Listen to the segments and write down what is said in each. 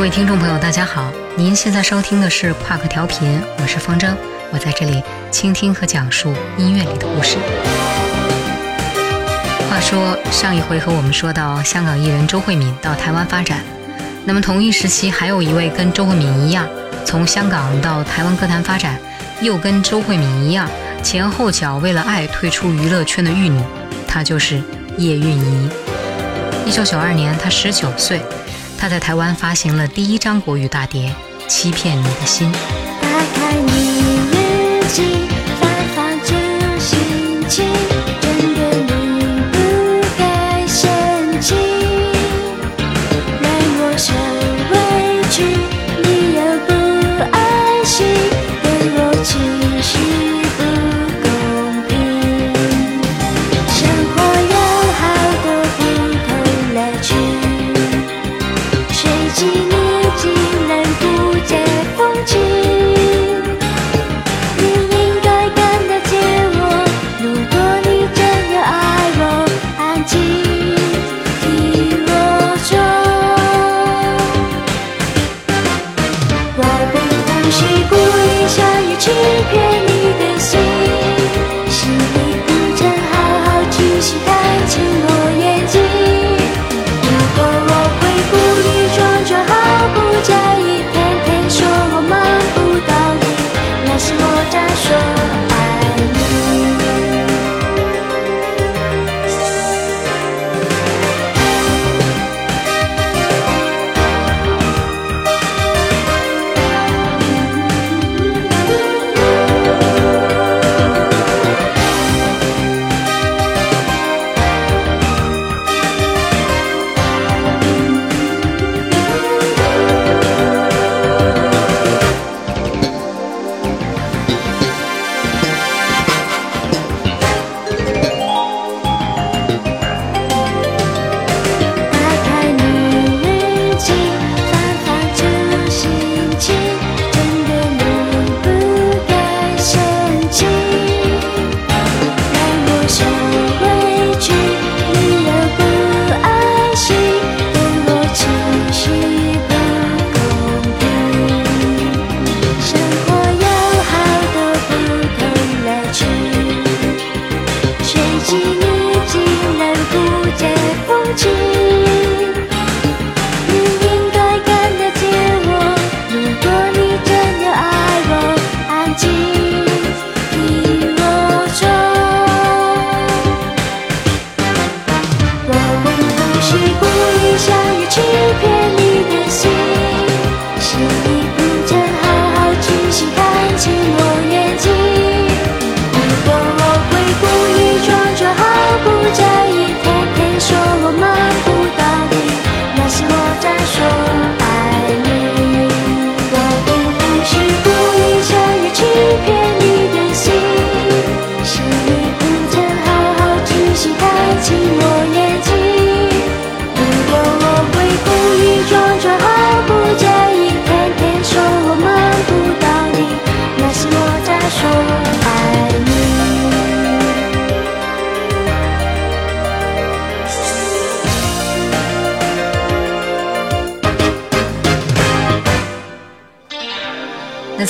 各位听众朋友，大家好！您现在收听的是跨克调频，我是风筝，我在这里倾听和讲述音乐里的故事。话说上一回和我们说到香港艺人周慧敏到台湾发展，那么同一时期还有一位跟周慧敏一样从香港到台湾歌坛发展，又跟周慧敏一样前后脚为了爱退出娱乐圈的玉女，她就是叶蕴仪。一九九二年，她十九岁。他在台湾发行了第一张国语大碟《欺骗你的心》。打开你日记，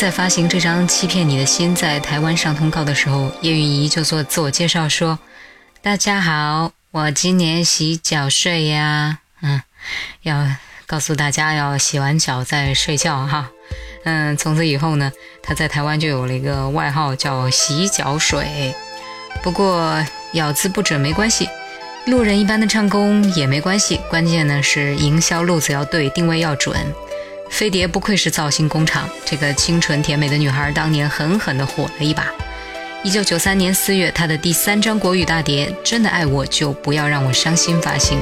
在发行这张《欺骗你的心》在台湾上通告的时候，叶蕴仪就做自我介绍说：“大家好，我今年洗脚睡呀，嗯，要告诉大家要洗完脚再睡觉哈。”嗯，从此以后呢，他在台湾就有了一个外号叫“洗脚水”。不过咬字不准没关系，路人一般的唱功也没关系，关键呢是营销路子要对，定位要准。飞碟不愧是造星工厂，这个清纯甜美的女孩当年狠狠地火了一把。一九九三年四月，她的第三张国语大碟《真的爱我就不要让我伤心》发行。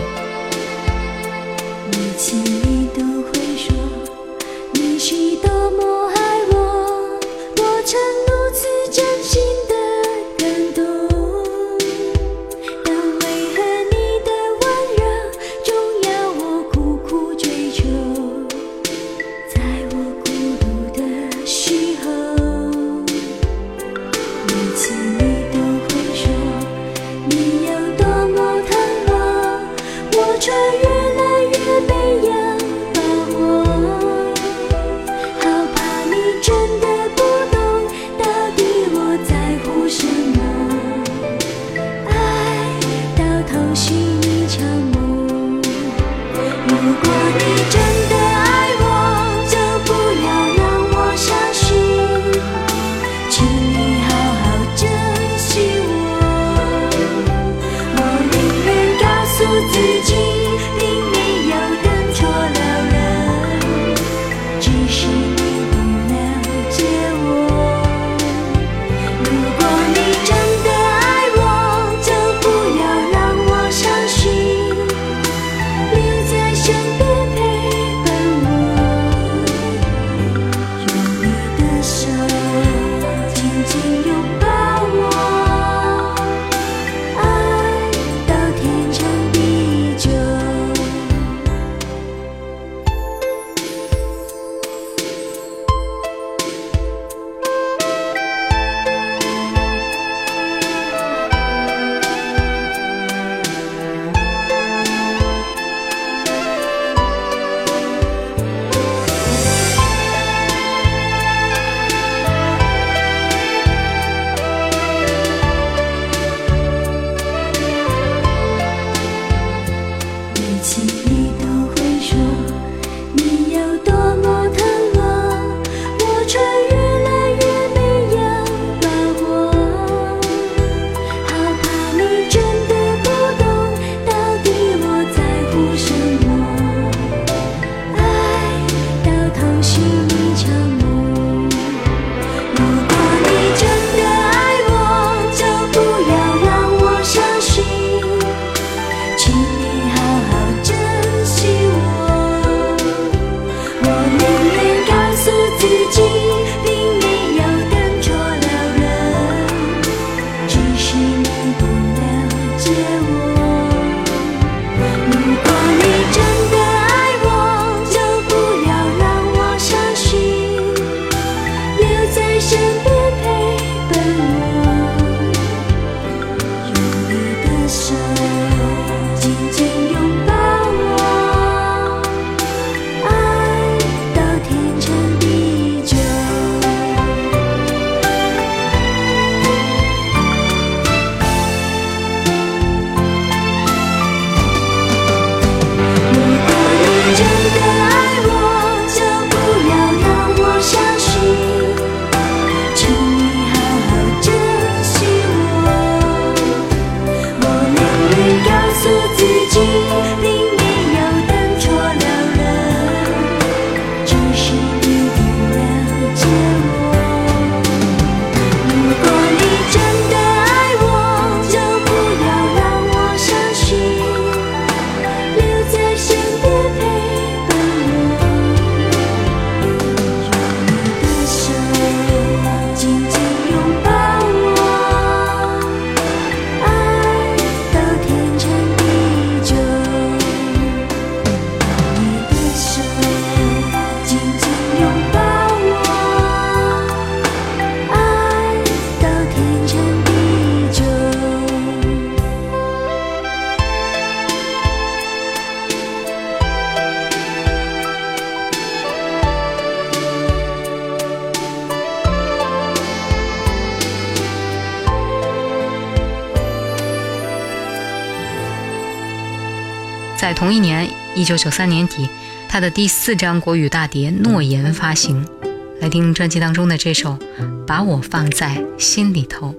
同一年一九九三年底他的第四张国语大碟诺言发行。来听专辑当中的这首把我放在心里头。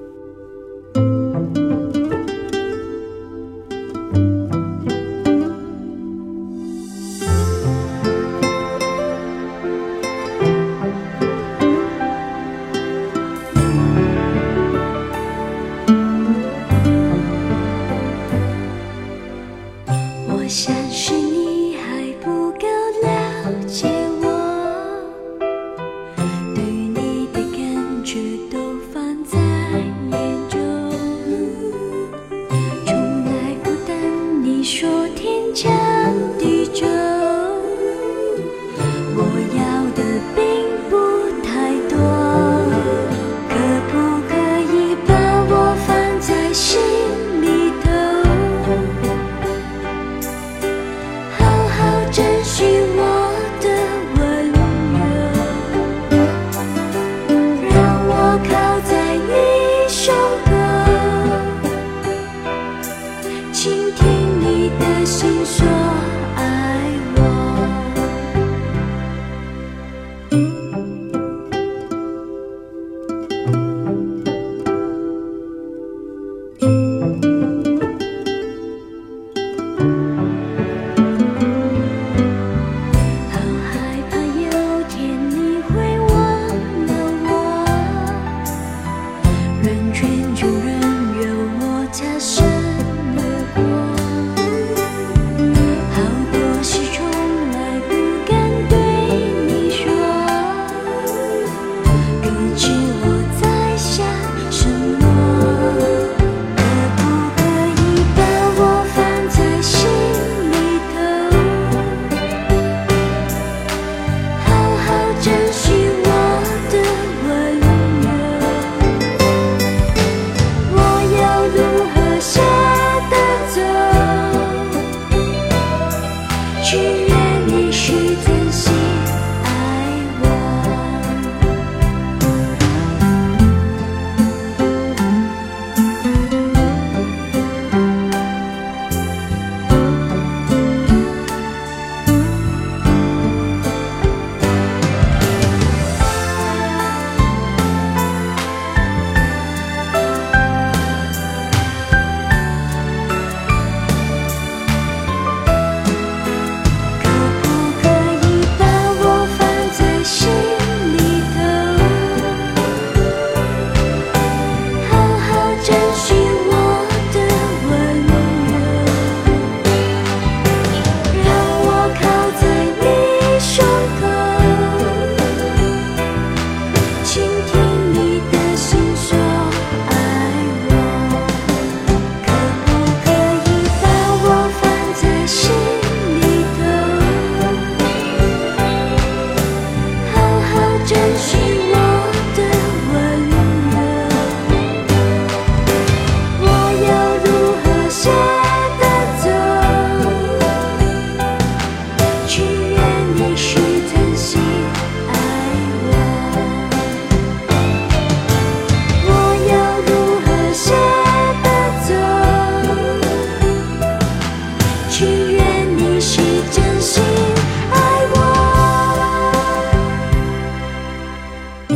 一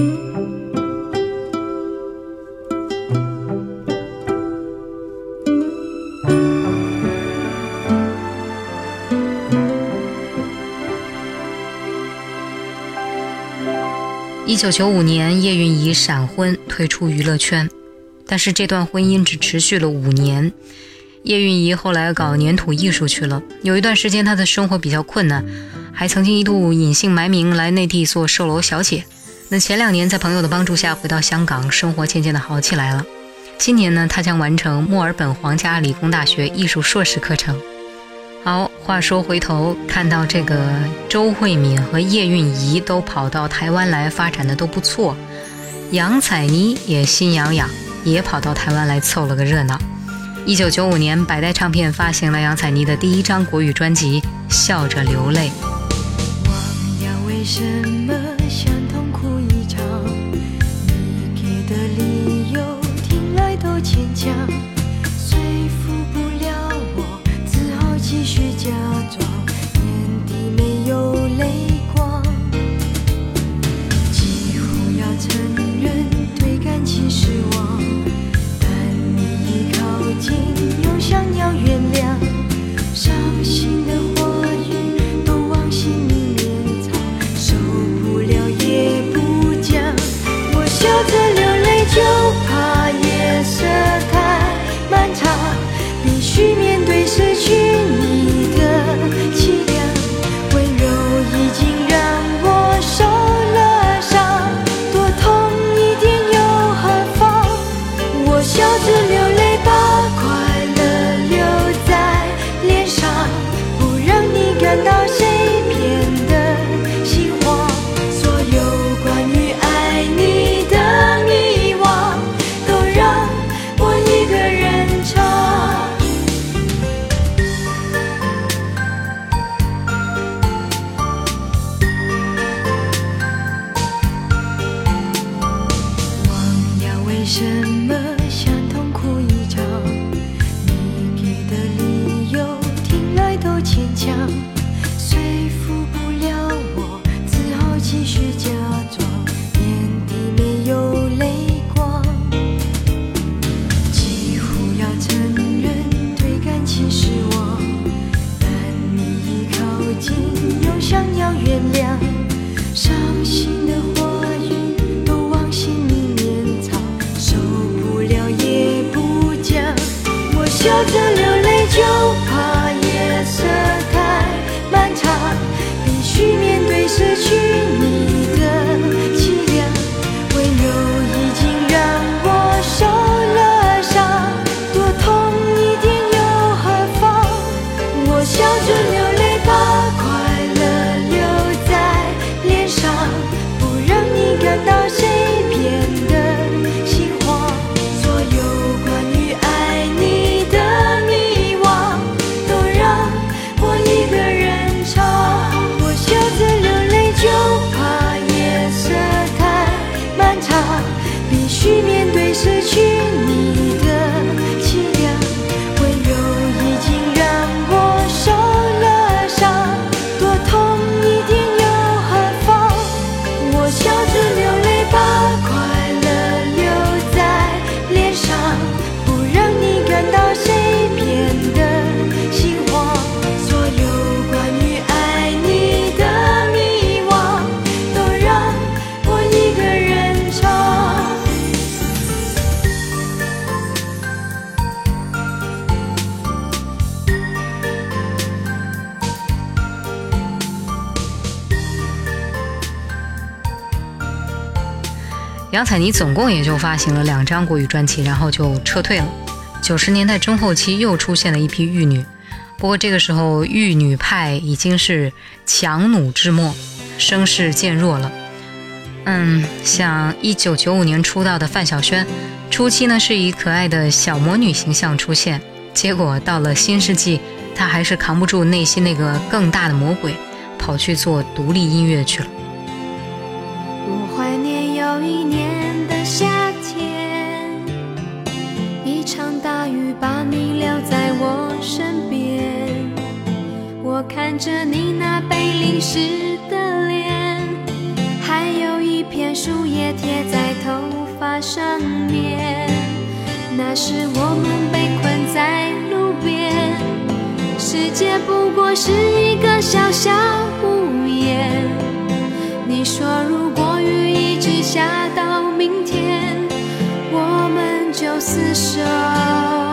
九九五年，叶蕴仪闪婚退出娱乐圈，但是这段婚姻只持续了五年。叶蕴仪后来搞粘土艺术去了，有一段时间她的生活比较困难，还曾经一度隐姓埋名来内地做售楼小姐。那前两年在朋友的帮助下回到香港，生活渐渐的好起来了。今年呢，他将完成墨尔本皇家理工大学艺术硕士课程。好，话说回头看到这个周慧敏和叶蕴仪都跑到台湾来发展的都不错，杨采妮也心痒痒，也跑到台湾来凑了个热闹。一九九五年，百代唱片发行了杨采妮的第一张国语专辑《笑着流泪》。忘了为什杨采妮总共也就发行了两张国语专辑，然后就撤退了。九十年代中后期又出现了一批玉女，不过这个时候玉女派已经是强弩之末，声势渐弱了。嗯，像一九九五年出道的范晓萱，初期呢是以可爱的小魔女形象出现，结果到了新世纪，她还是扛不住内心那个更大的魔鬼，跑去做独立音乐去了。一年的夏天，一场大雨把你留在我身边。我看着你那被淋湿的脸，还有一片树叶贴在头发上面。那时我们被困在路边，世界不过是一个小小屋檐。你说如果雨一直下到明天，我们就厮守。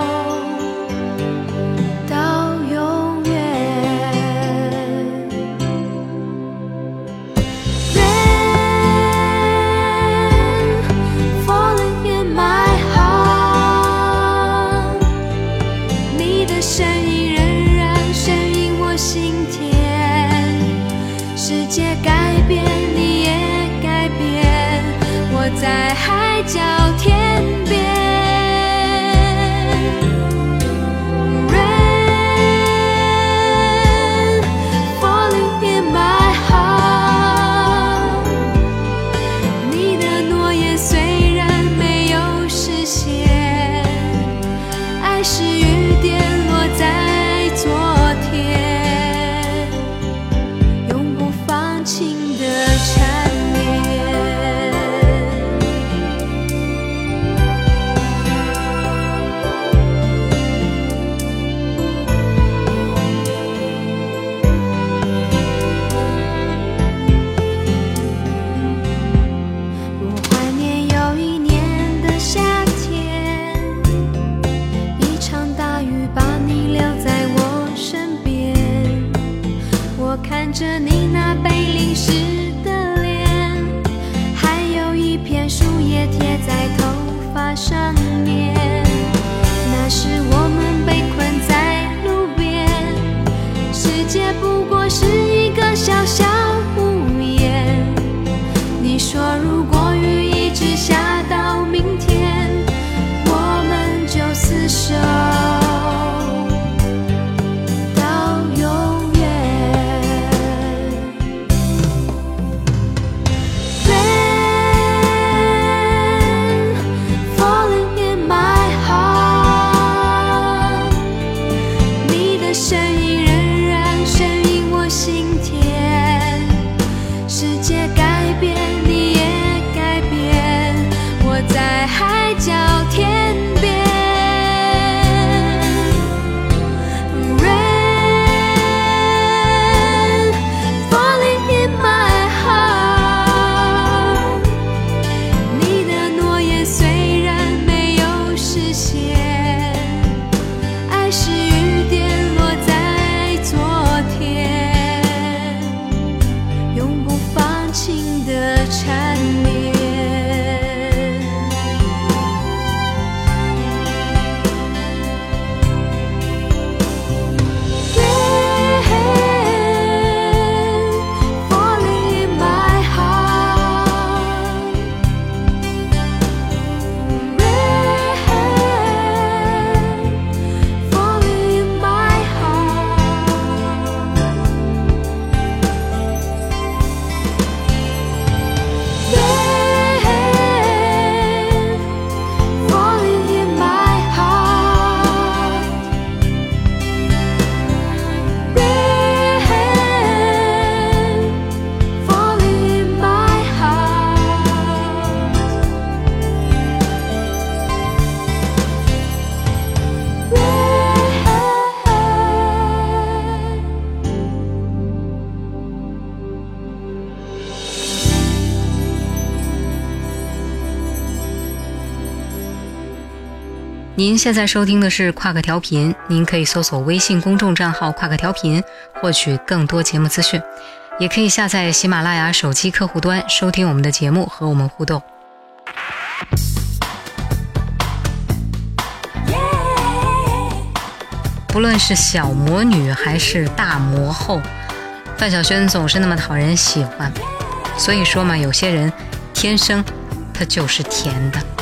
您现在收听的是跨个调频，您可以搜索微信公众账号“跨个调频”获取更多节目资讯，也可以下载喜马拉雅手机客户端收听我们的节目和我们互动。不论是小魔女还是大魔后，范晓萱总是那么讨人喜欢。所以说嘛，有些人天生他就是甜的。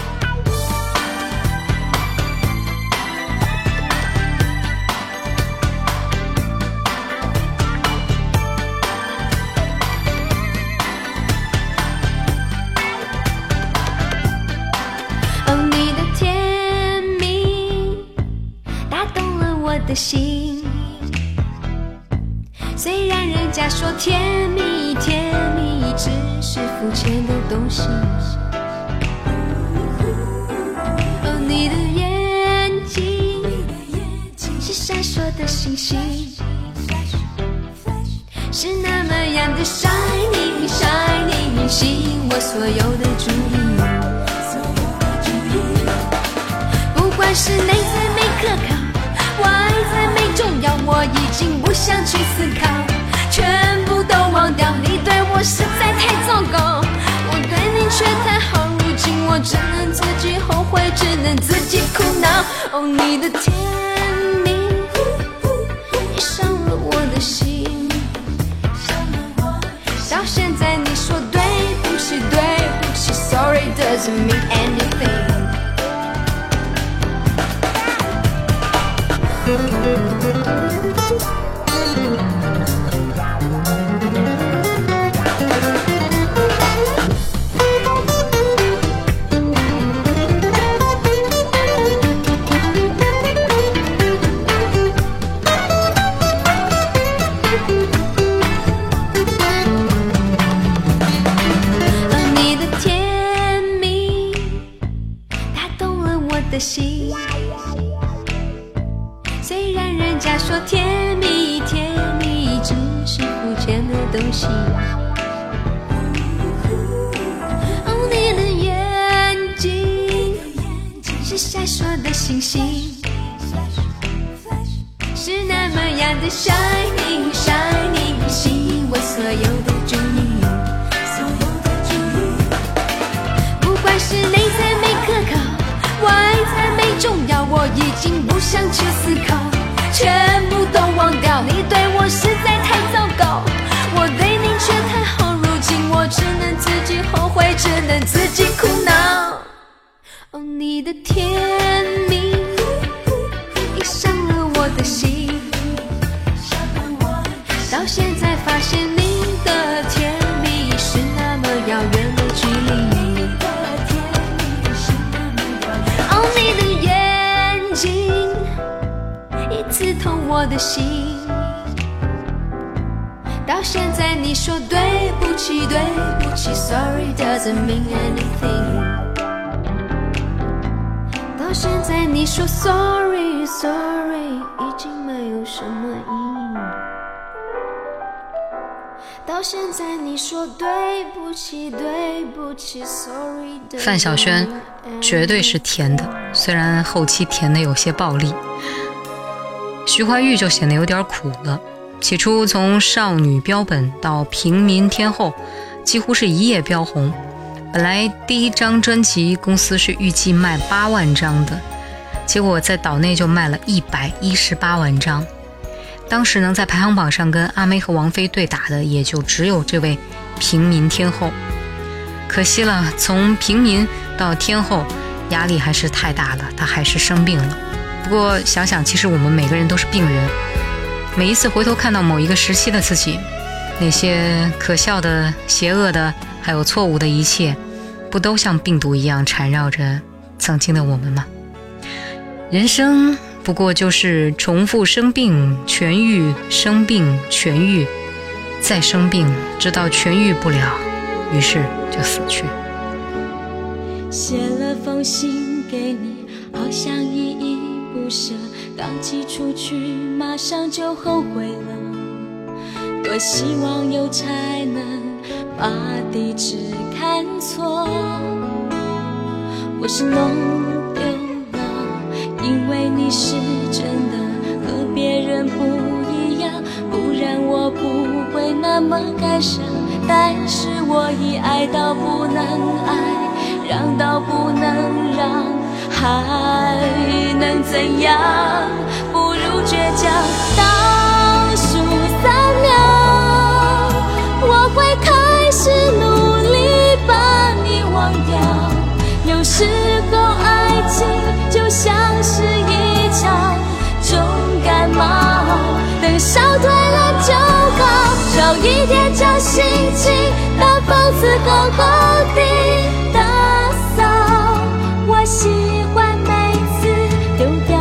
心，虽然人家说甜蜜甜蜜只是肤浅的东西。哦，你的眼睛是闪烁的星星，是那么样的 shining shining，吸引我所有的注意。不管是内在没可靠，外在没重要，我已经不想去思考，全部都忘掉。你对我实在太糟糕，我对你却太好，如今我只能自己后悔，只能自己苦恼。哦，你的甜蜜，你伤了我的心。到现在你说对不起，对不起，Sorry doesn't mean anything。thank you 的东西。哦，你的眼睛是闪烁的星星，是那么样的 shining shining，吸引我所有的注意。不管是内在没可靠，外在没重要，我已经不想去思考，全部都你的甜蜜，你伤了我的心。到现在发现你的甜蜜是那么遥远的距离。哦，你的眼睛已刺痛我的心。到现在你说对不起，对不起，Sorry doesn't mean anything。到现在你说 Sorry Sorry 已经没有什么意义。到现在你说对不起，对不起，Sorry。范晓萱绝对是甜的，虽然后期甜的有些暴力。徐怀钰就显得有点苦了。起初从少女标本到平民天后，几乎是一夜飙红。本来第一张专辑公司是预计卖八万张的，结果在岛内就卖了一百一十八万张。当时能在排行榜上跟阿妹和王菲对打的，也就只有这位平民天后。可惜了，从平民到天后，压力还是太大了，她还是生病了。不过想想，其实我们每个人都是病人，每一次回头看到某一个时期的自己，那些可笑的、邪恶的，还有错误的一切，不都像病毒一样缠绕着曾经的我们吗？人生不过就是重复生病、痊愈、生病、痊愈，再生病，直到痊愈不了，于是就死去。写了封信给你，好像依依不舍，刚寄出去马上就后悔了。多希望有才能把地址看错，我是弄丢了，因为你是真的和别人不一样，不然我不会那么感伤。但是我已爱到不能爱。让到不能让，还能怎样？不如倔强。倒忘掉。有时候爱情就像是一场重感冒，等烧退了就好。少一点侥幸情，当讽刺过后地打扫。我喜欢每次丢掉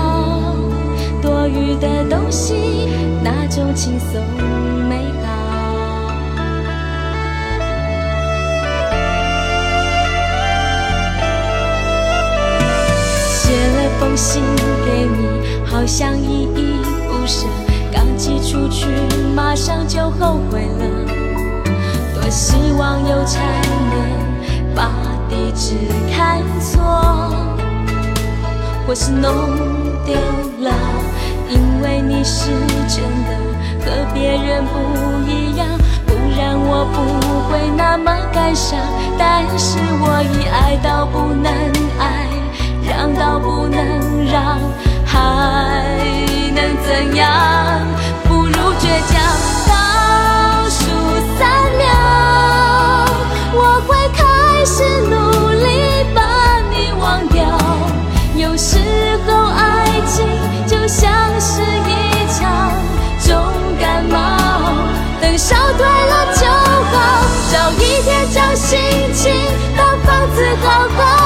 多余的东西，那种轻松心给你，好像依依不舍。刚寄出去，马上就后悔了。多希望邮差能把地址看错，或是弄丢了，因为你是真的和别人不一样。不然我不会那么感伤。但是我已爱到不能爱，让到不能让，还能怎样？不如倔强。倒数三秒，我会开始努力把你忘掉。有时候爱情就像是一场重感冒，等烧退了就好。找一天找心情，把房子好好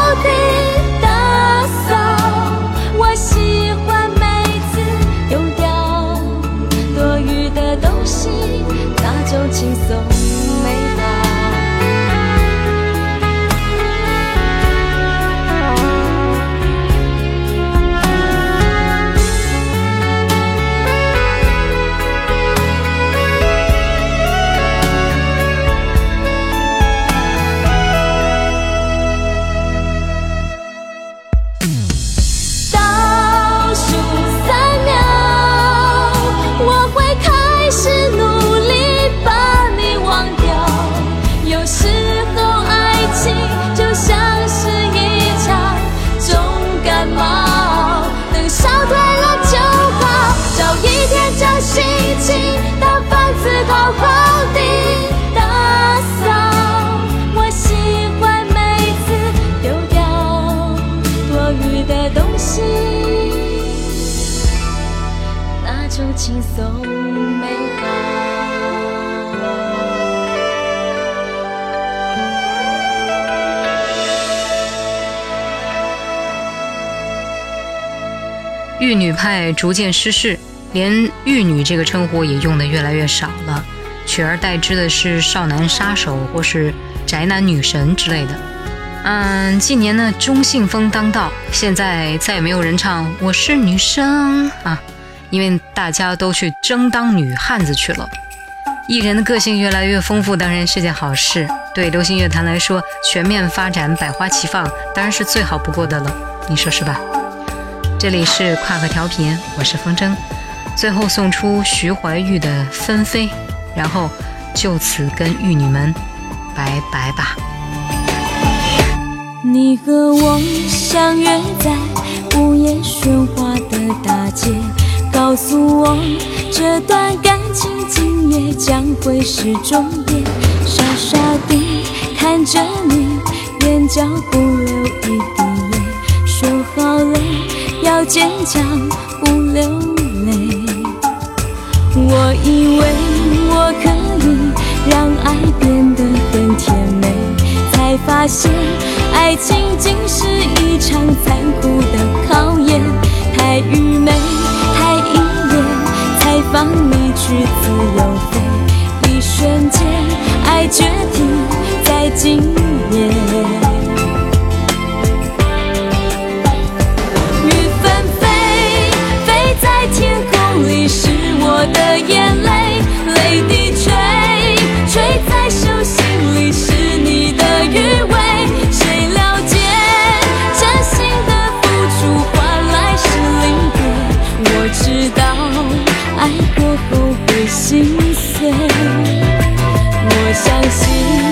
种轻松美好。玉女派逐渐失势，连玉女这个称呼也用的越来越少了，取而代之的是少男杀手或是宅男女神之类的。嗯，近年呢中性风当道，现在再也没有人唱我是女生啊，因为大家都去争当女汉子去了。艺人的个性越来越丰富，当然是件好事。对流行乐坛来说，全面发展、百花齐放，当然是最好不过的了。你说是吧？这里是跨河调频，我是风筝。最后送出徐怀钰的《纷飞》，然后就此跟玉女们拜拜吧。你和我相约在午夜喧哗的大街，告诉我这段感情今夜将会是终点。傻傻地看着你，眼角不流一滴泪，说好了要坚强，不流泪。我以为我可以让爱变得很甜美，才发现爱情竟是一场残酷的考验。太愚昧，放你去自由飞。一瞬间，爱决定在今夜。雨纷飞，飞在天空里是我的眼泪，泪滴垂，垂在会心碎，我相信